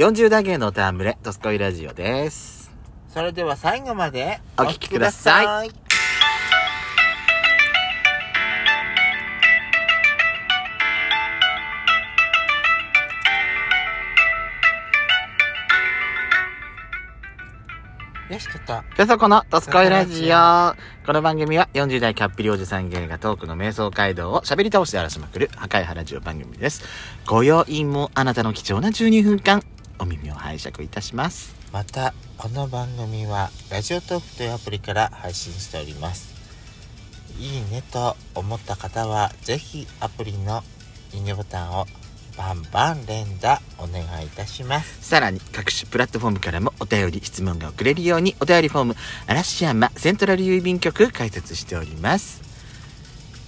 40代芸のおたむれ、ドスコイラジオです。それでは最後までお聞きくださいよし、とった。ペソコのドスコイラジオ。この番組は40代キャッピリおじさん芸がトークの瞑想街道を喋り倒して荒らしまくる破壊原ジオ番組です。ご用意もあなたの貴重な12分間、お耳を拝借いたします。またこの番組はラジオトークというアプリから配信しておりますいいねと思った方はぜひアプリのいいねボタンをバンバン連打お願いいたしますさらに各種プラットフォームからもお便り、質問が送れるようにお便りフォーム、嵐山セントラル郵便局開設しております。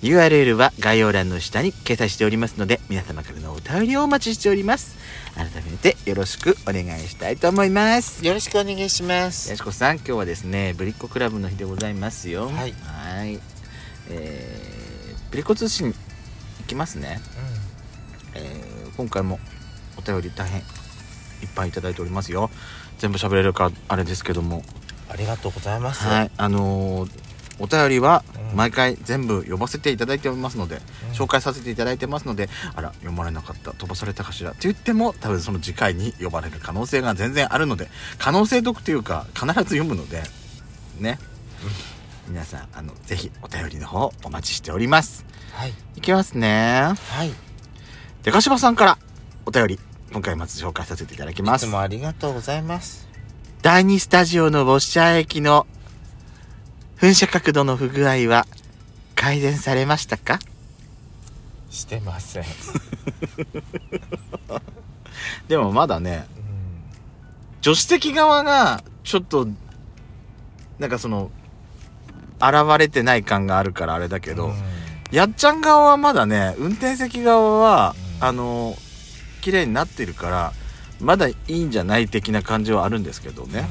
URL は概要欄の下に掲載しておりますので、皆様からのお便りをお待ちしております。改めてよろしくお願いしたいと思います。よろしくお願いしますやしこさん、今日はですね、ぶりっ子クラブの日でございますよ。はいはい。えー、ぶりっ子通信、いきますね。えー今回もお便り大変いっぱいいただいておりますよ全部喋れるかあれですけどもありがとうございますはいあのーお便りはうん。毎回全部読ませていただいておりますので、うん。紹介させていただいてますのであら読まれなかった飛ばされたかしらって言っても多分その次回に呼ばれる可能性が全然あるので可能性読というか必ず読むのでね、皆さんあのぜひお便りの方お待ちしております。はい。いきますね。はい。でかしばさんからお便り今回まず紹介させていただきます。いつもありがとうございます。第2スタジオのウォッシャー液の噴射角度の不具合は改善されましたか？してません、でもまだねうん、助手席側がちょっとなんかその現れてない感があるからあれだけど、うん。やっちゃん側はまだね運転席側は、うん。あの綺麗になってるからまだいいんじゃない的な感じはあるんですけどね、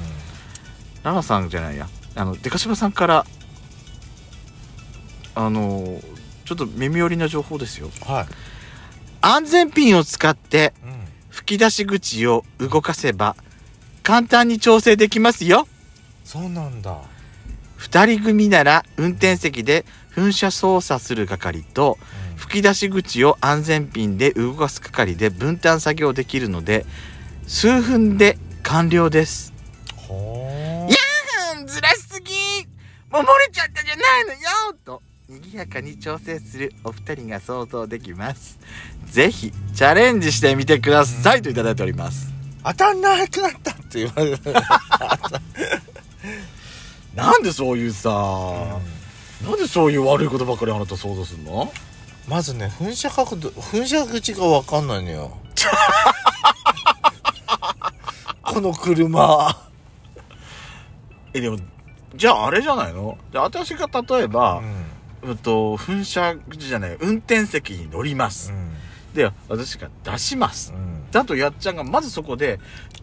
ラナさんじゃないやあのデカシバさんからあのちょっと耳寄りな情報ですよ。うんはい、安全ピンを使ってうん、吹き出し口を動かせば簡単に調整できますよ。そうなんだ。二人組なら運転席で噴射操作する係とうん。吹き出し口を安全ピンで動かす係で分担作業できるので数分で完了です。ほいやうんずらしすぎもう漏れちゃったじゃないのよと。賑やかに調整するお二人が想像できます。ぜひチャレンジしてみてくださいといただいております。当たんなくなったって言われる、なんでそういうさ、なんでそういう悪いことばっかりあなた想像するの？まずね噴射角度噴射口が分かんないのよ。この車。えでもじゃああれじゃないの？じゃあ私が例えば、うん。うんと噴射口じゃない運転席に乗ります、で私が出します、うん。だとやっちゃんがまずそこで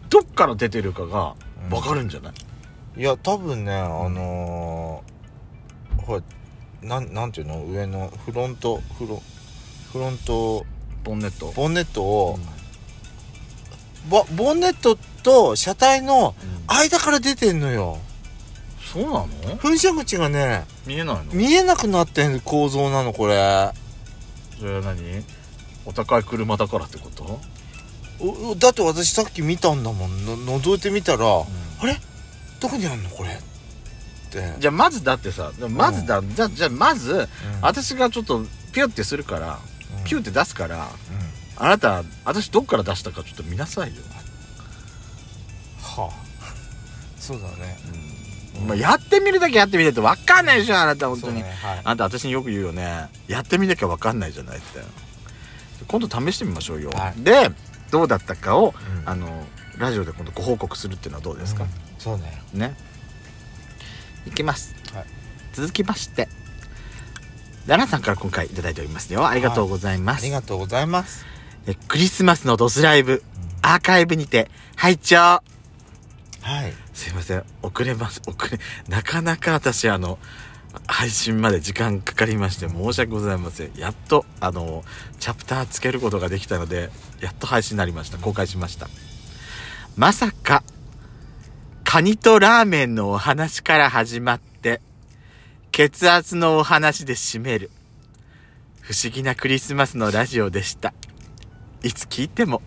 どっから出てるかが分かるんじゃない、いや多分ねあのー、ほらなんなんていうの？上のフロントフロフロントボンネット。ボンネットを、ボボンネットと車体のうん。間から出てんのよそうなの？噴射口がね見えないの？見えなくなってん構造なのこれ。それは何？お高い車だからってこと、おおだって私さっき見たんだもん。の覗いてみたら、あれ？どこにあんのこれ？って。じゃあまずだってさまずだ、じゃあじゃあまず、うん。私がちょっとピュってするから、うん。ピュって出すからうん。あなた私どっから出したかちょっと見なさいよ、はあ。そうだねまあ、やってみるだけやってみないと分かんないでしょあなた本当に、ねはい。あんた私によく言うよね。やってみなきゃ分かんないじゃないって。今度試してみましょうよ、はい。でどうだったかを、うん。あのラジオで今度ご報告するっていうのはどうですか？うん、そうね。ね。いきます、はい。続きまして。ラナさんから今回いただいておりますよ。ありがとうございます、ありがとうございます。えクリスマスのドスライブ。アーカイブにて拝聴。はいすいません遅れます遅れなかなか私あの配信まで時間かかりまして申し訳ございませんやっとあのチャプターつけることができたのでやっと配信になりました公開しましたまさか、カニとラーメンのお話から始まって、血圧のお話で締める。不思議なクリスマスのラジオでした。いつ聞いても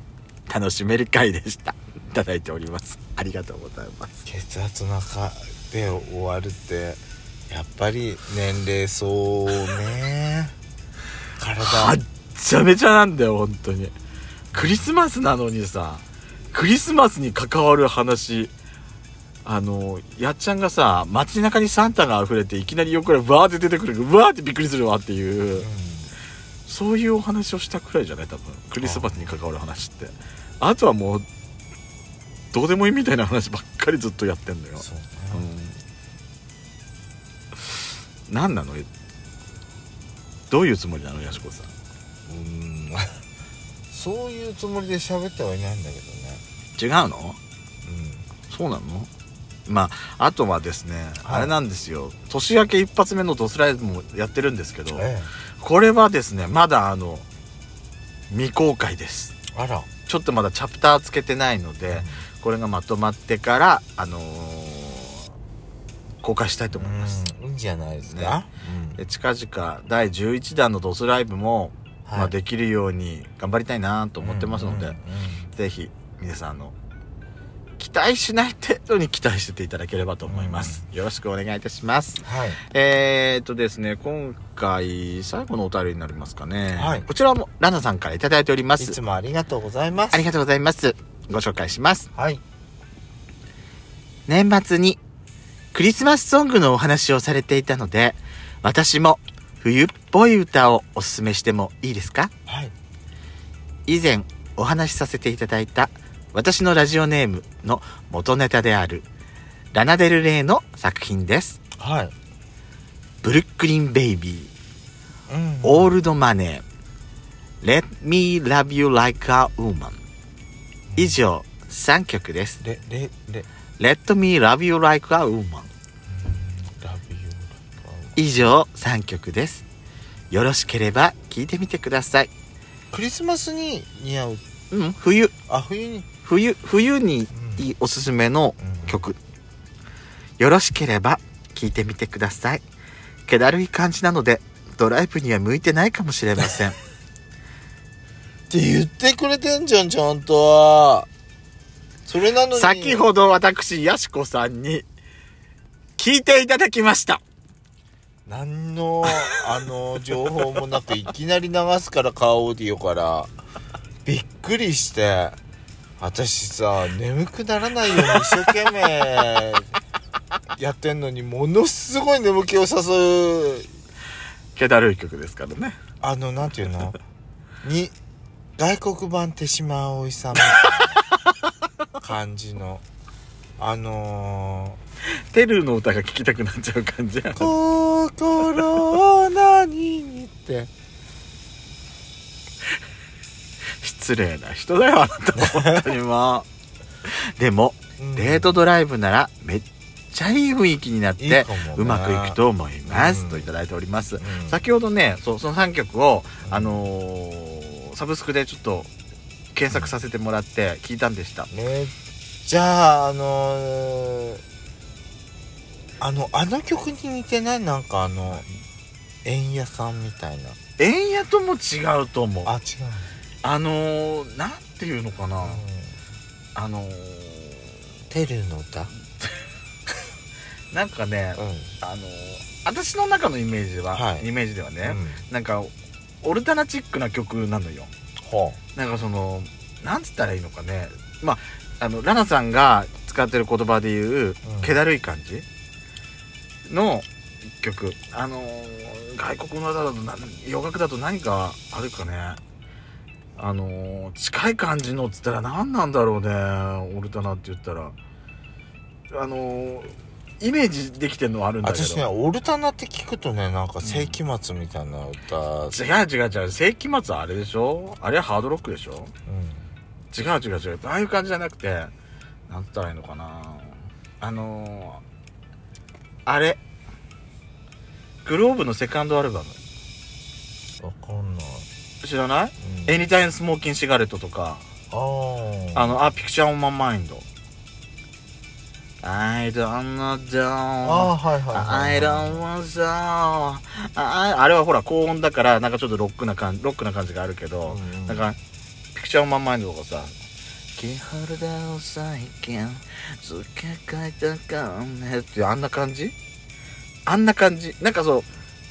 楽しめる回でした。いただいております。ありがとうございます。血圧の中で終わるってやっぱり年齢そうね 体はっちゃめちゃなんだよ、本当に。クリスマスなのにさ、クリスマスに関わる話、あの、やっちゃんがさ、街中にサンタが溢れて、いきなり横からバーって出てくるわーってびっくりするわっていうう、そういうお話をしたくらいじゃない？多分。クリスマスに関わる話って。あとはもう、どうでもいいみたいな話ばっかりずっとやってんのよ。うね、うん。何なの？どういうつもりなの？やしこさん。うん。そういうつもりで喋ってはいないんだけどね。違うの？そうなの？まああとはですね、はい。あれなんですよ。年明け一発目のドスライブもやってるんですけどうんえ。これはですねまだあの未公開です。えあら。ちょっとまだチャプターつけてないので、これがまとまってからあのー公開したいと思います、うんいいんじゃないですか、で近々第11弾のドスライブも、はい。まあ、できるように頑張りたいなと思ってますので、うんうん。ぜひ皆さんあの期待しない程度に期待してていただければと思います、よろしくお願いいたします。はい。えー、っとですね今回最後のお便りになりますかね、はい。こちらもラナさんからいただいておりまいすつもありがとうございます。ありがとうございますご紹介します。はい。年末にクリスマスソングのお話をされていたので私も冬っぽい歌をおすすめしてもいいですか？はい。以前お話しさせていただいた私のラジオネームの元ネタであるラナデルレイの作品です。はい。ブルックリンベイビー、うん。オールドマネー、Let Me Love You Like a Woman 以上3曲です。レレレ Let Me Love You Like a Woman 以上3曲です。よろしければ聴いてみてください。クリスマスに似合ううん、冬、あ冬に冬、冬にうんいいおすすめの曲。よろしければ聴いてみてください。気だるい感じなので、ドライブには向いてないかもしれません。って言ってくれてんじゃんちゃんとそれなのに。先ほど私、やしこさんに聞いていただきました。何のあの情報もなくいきなり流すからカーオーディオから。びっくりして。私さ眠くならないように一生懸命 やってんのにものすごい眠気を誘う。気だるい曲ですからね。あのなんていうの？に外国版手島葵さんみたいな感じのあのテルの歌が聴きたくなっちゃう感じ心を何にって失礼な人だよ、あなた。本当にもう。でも、うんデートドライブならめっちゃいい雰囲気になって、ねうまくいくと思います。うんといただいております。うん先ほどね、そうその3曲を、うんあのーサブスクでちょっと検索させてもらって聞いたんでした。めっちゃあのーあのあの曲に似てない？なんかあの円屋さんみたいな。円屋とも違うと思う。ああ違うの？ー、なんていうのかな。の、うん、あのー、テルの歌？なんかね、うん。あのー、私の中のイメージは、はい。イメージではね、うん。なんか、オルタナチックな曲なのよ。ほなんかその、なんつったらいいのかね。まあ、あの、ラナさんが使ってる言葉で言う、うん気だるい感じ？の曲。あのー外国の歌だとな、洋楽だと何かあるかね。あのー近い感じのっつったら何なんだろうね。オルタナって言ったら。あのーイメージできてるのはあるんだけど。私ねオルタナって聞くとねなんか世紀末みたいな歌、違う違う違う。世紀末はあれでしょ？あれはハードロックでしょ？うん違う違う違う。ああいう感じじゃなくて、なんて言ったらいいのかな。あのー、あれ。グローブのセカンドアルバム。わかんない、知らない？うん anytime smokin' cigarette とか、ああの、あ、 picture on my mind。I don't know, あ don't. あはいはいはい。I don't want so. ああれはほら高音だからなんかちょっとロックな感じロックな感じがあるけど、うん。うんなんか picture on my mind とかさキーホルダーを最近付け替えたかねってあんな感じ？あんな感じ？なんかそ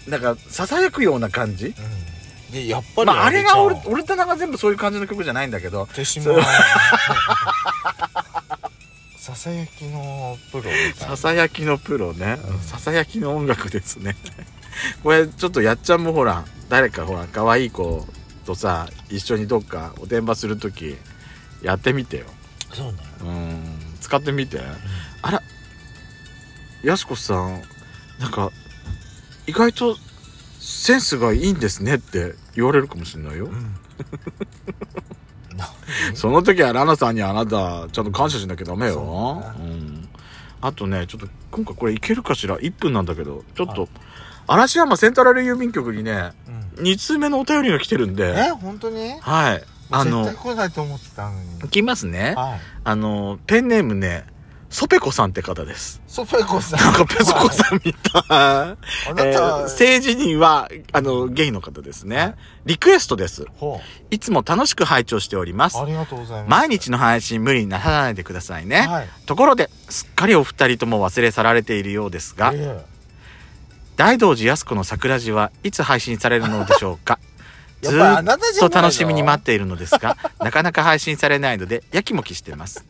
うなんかささやくような感じ？うん。でやっぱりまああれが俺俺となんか全部そういう感じの曲じゃないんだけど。手島 ささやきのプロみたいな。ささやきのプロね、うん。ささやきの音楽ですね。これちょっとやっちゃんもほら誰かほら可愛い子とさ一緒にどっかおてんばする時やってみてよ。そうねうん。使ってみて。あらやすこさんなんか意外とセンスがいいんですねって言われるかもしれないよ、うん。何 その時はラナさんにあなたちゃんと感謝しなきゃダメよ。そうねん、あとねちょっと今回これいけるかしら？1分なんだけどちょっと、はい。嵐山セントラル郵便局にねうん。2通目のお便りが来てるんで。え本当に？はい。あの来ないと思ってたのに。いきますね。はい。あのペンネームねソペコさんって方です。ソペコさん。なんかペソコさんみたい、あなえた、ー政治人はあのゲイの方ですね。リクエストです。ほいつも楽しく拝聴しております。うありがとうございます。毎日の配信無理になさないでくださいね、はい。ところですっかりお二人とも忘れ去られているようですが、え大道寺靖子の桜地はいつ配信されるのでしょうか？え ずやっと楽しみに待っているのですが なかなか配信されないのでやきもきしてます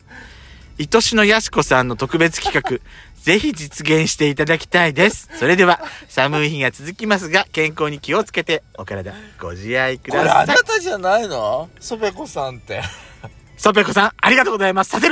愛しのやしこさんの特別企画 ぜひ実現していただきたいです。それでは寒い日が続きますが健康に気をつけてお体ご自愛くこれださあないたじゃないの？ソペコさんって。ソペコさんありがとうございます。させる